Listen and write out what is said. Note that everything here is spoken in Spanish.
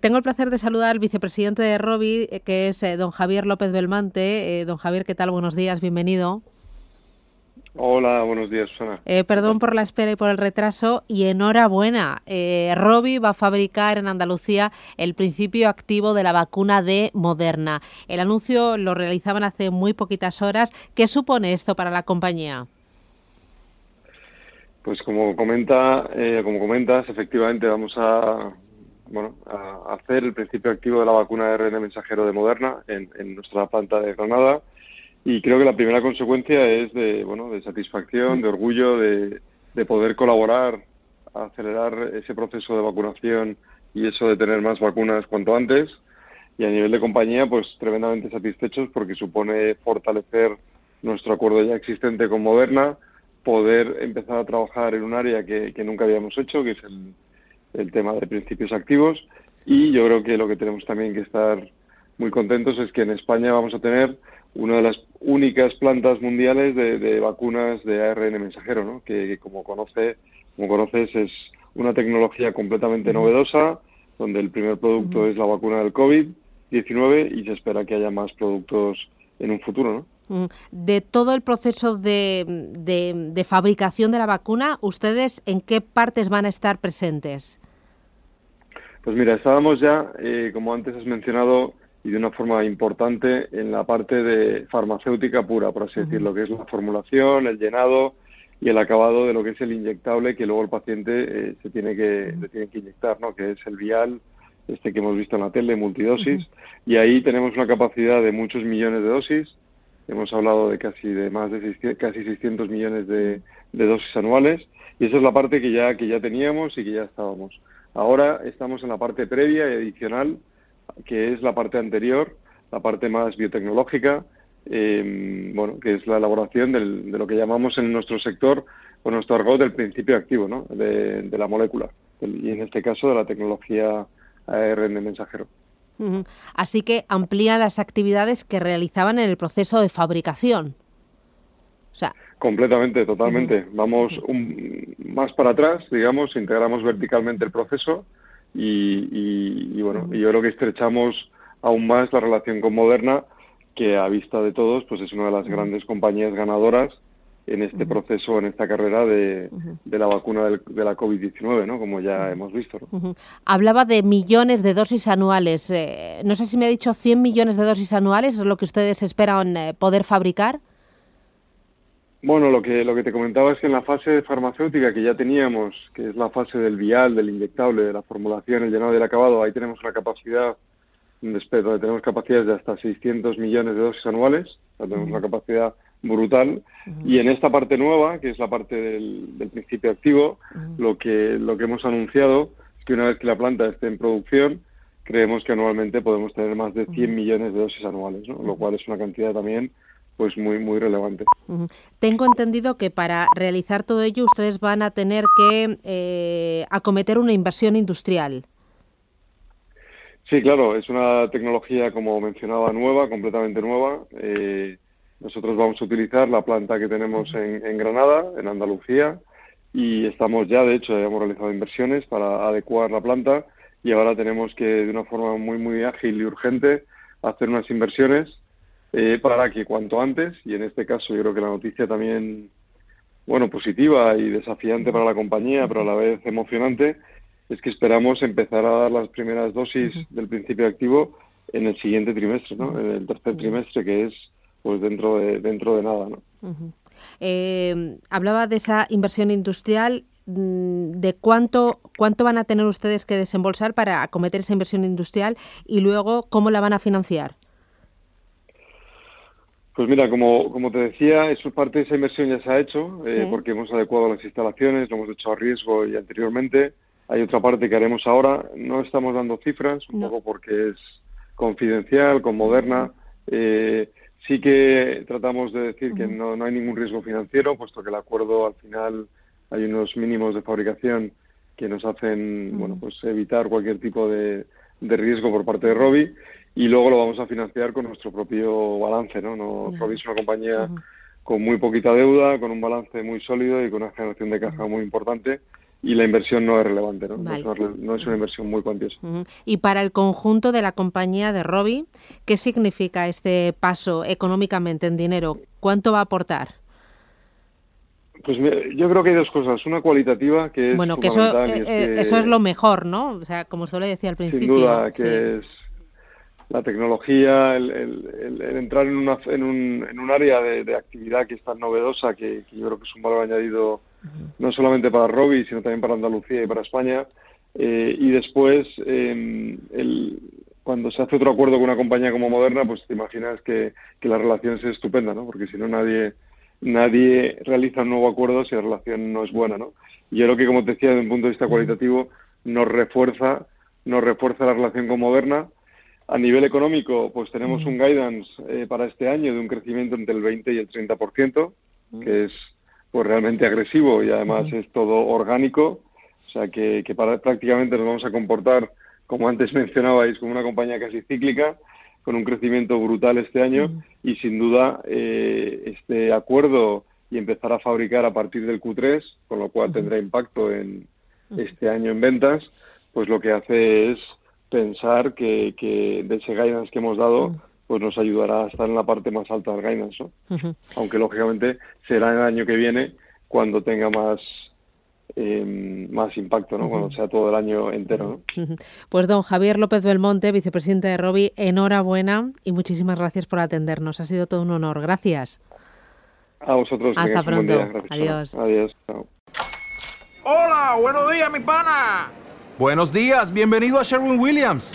Tengo el placer de saludar al vicepresidente de Robi, eh, que es eh, don Javier López Belmante. Eh, don Javier, ¿qué tal? Buenos días, bienvenido. Hola, buenos días, Susana. perdón por la espera y por el retraso y enhorabuena. Eh, Robi va a fabricar en Andalucía el principio activo de la vacuna de Moderna. El anuncio lo realizaban hace muy poquitas horas. ¿Qué supone esto para la compañía? Pues como comenta, como comentas, efectivamente vamos a bueno, a hacer el principio activo de la vacuna de RN mensajero de Moderna en, nuestra planta de Granada. Y creo que la primera consecuencia es de, bueno, de satisfacción, de orgullo, de, poder colaborar, acelerar ese proceso de vacunación y eso de tener más vacunas cuanto antes. Y a nivel de compañía, pues tremendamente satisfechos porque supone fortalecer nuestro acuerdo ya existente con Moderna, poder empezar a trabajar en un área que nunca habíamos hecho, que es el, el tema de principios activos y yo creo que lo que tenemos también que estar muy contentos es que en España vamos a tener una de las únicas plantas mundiales de, vacunas de ARN mensajero, ¿no? que, como conoce como conoces es una tecnología completamente novedosa donde el primer producto es la vacuna del COVID-19 y se espera que haya más productos en un futuro, ¿no? De todo el proceso de, de, fabricación de la vacuna, ¿ustedes en qué partes van a estar presentes? Pues mira, estábamos ya, eh, como antes has mencionado, y de una forma importante, en la parte de farmacéutica pura, por así decirlo, que es la formulación, el llenado y el acabado de lo que es el inyectable que luego el paciente eh, se tiene que, tiene que inyectar, ¿no? que es el vial, este que hemos visto en la tele, multidosis, y ahí tenemos una capacidad de muchos millones de dosis, hemos hablado de casi de más de casi 600 millones de, de dosis anuales, y esa es la parte que ya, que ya teníamos y que ya estábamos. Ahora estamos en la parte previa y adicional, que es la parte anterior, la parte más biotecnológica, eh, bueno, que es la elaboración de lo que llamamos en nuestro sector, con nuestro argot, del principio activo ¿no? de, la molécula, y en este caso de la tecnología ARN mensajero. Así que amplía las actividades que realizaban en el proceso de fabricación. O sea, Completamente, totalmente. Vamos un, más para atrás, digamos, integramos verticalmente el proceso y, bueno, y yo creo que estrechamos aún más la relación con Moderna, que a vista de todos, pues es una de las grandes compañías ganadoras en este proceso, en esta carrera de, la vacuna de la COVID-19, ¿no? Como ya hemos visto. Hablaba de millones de dosis anuales. Eh, no sé si me ha dicho 100 millones de dosis anuales, ¿es lo que ustedes esperan eh, poder fabricar? Bueno, lo que, lo que te comentaba es que en la fase farmacéutica que ya teníamos, que es la fase del vial, del inyectable, de la formulación, el llenado y el acabado, ahí tenemos una capacidad, donde tenemos capacidades de hasta 600 millones de dosis anuales, tenemos una capacidad brutal. Y en esta parte nueva, que es la parte del, principio activo, lo, que, lo que hemos anunciado es que una vez que la planta esté en producción, creemos que anualmente podemos tener más de 100 millones de dosis anuales, ¿no? lo cual es una cantidad también pues muy muy relevante. Tengo entendido que para realizar todo ello ustedes van a tener que eh, acometer una inversión industrial. Sí, claro, es una tecnología, como mencionaba, nueva, completamente nueva. Eh, nosotros vamos a utilizar la planta que tenemos en, Granada, en Andalucía, y estamos ya, de hecho, ya hemos realizado inversiones para adecuar la planta y ahora tenemos que, de una forma muy, muy ágil y urgente, hacer unas inversiones eh, para que cuanto antes, y en este caso yo creo que la noticia también, bueno, positiva y desafiante para la compañía, pero a la vez emocionante, es que esperamos empezar a dar las primeras dosis del principio activo en el siguiente trimestre, ¿no? En el tercer trimestre, que es pues dentro de, dentro de nada, ¿no? Eh, hablaba de esa inversión industrial mm, de cuánto cuánto van a tener ustedes que desembolsar para acometer esa inversión industrial y luego cómo la van a financiar. Pues mira, como, como te decía, eso parte de esa inversión ya se ha hecho, eh, porque hemos adecuado las instalaciones, lo hemos hecho a riesgo y anteriormente. hay otra parte que haremos ahora. No estamos dando cifras, un poco porque es confidencial, con Moderna. Eh, sí que tratamos de decir que no, no hay ningún riesgo financiero, puesto que el acuerdo al final hay unos mínimos de fabricación que nos hacen bueno pues evitar cualquier tipo de, de riesgo por parte de Robi y luego lo vamos a financiar con nuestro propio balance, ¿no? no Robi es una compañía con muy poquita deuda, con un balance muy sólido y con una generación de caja muy importante y la inversión no es relevante, ¿no? No, es, una inversión muy cuantiosa. Y para el conjunto de la compañía de Robi, ¿qué significa este paso económicamente en dinero? ¿Cuánto va a aportar? Pues yo creo que hay dos cosas. Una cualitativa, que es Bueno, que eso, eh, eh, eso es lo mejor, ¿no? O sea, como le decía al principio. Sin duda, que es la tecnología, el, entrar en, una, en, un, en un área de, actividad que es tan novedosa, que, yo creo que es un valor añadido no solamente para Robi, sino también para Andalucía y para España. Eh, y después, em, el, cuando se hace otro acuerdo con una compañía como Moderna, pues te imaginas que, que la relación es estupenda, ¿no? Porque si no, nadie, nadie realiza un nuevo acuerdo si la relación no es buena, ¿no? Y yo creo que, como te decía, desde un punto de vista cualitativo, nos refuerza, nos refuerza la relación con Moderna, a nivel económico, pues tenemos un guidance eh, para este año de un crecimiento entre el 20 y el 30%, que es pues realmente agresivo y además es todo orgánico, o sea que, prácticamente nos vamos a comportar, como antes mencionabais, como una compañía casi cíclica, con un crecimiento brutal este año y sin duda eh, este acuerdo y empezar a fabricar a partir del Q3, con lo cual tendrá impacto en este año en ventas, pues lo que hace es pensar que, que de ese guidance que hemos dado. Pues nos ayudará a estar en la parte más alta del guidance, Aunque lógicamente será el año que viene cuando tenga más eh, más impacto, ¿no? Cuando sea todo el año entero, Pues don Javier López Belmonte, vicepresidente de Robi, enhorabuena y muchísimas gracias por atendernos. Ha sido todo un honor. Gracias. A vosotros. Hasta pronto. Adiós. Adiós. Hola, buenos días, mi pana. Buenos días, bienvenido a Sherwin Williams.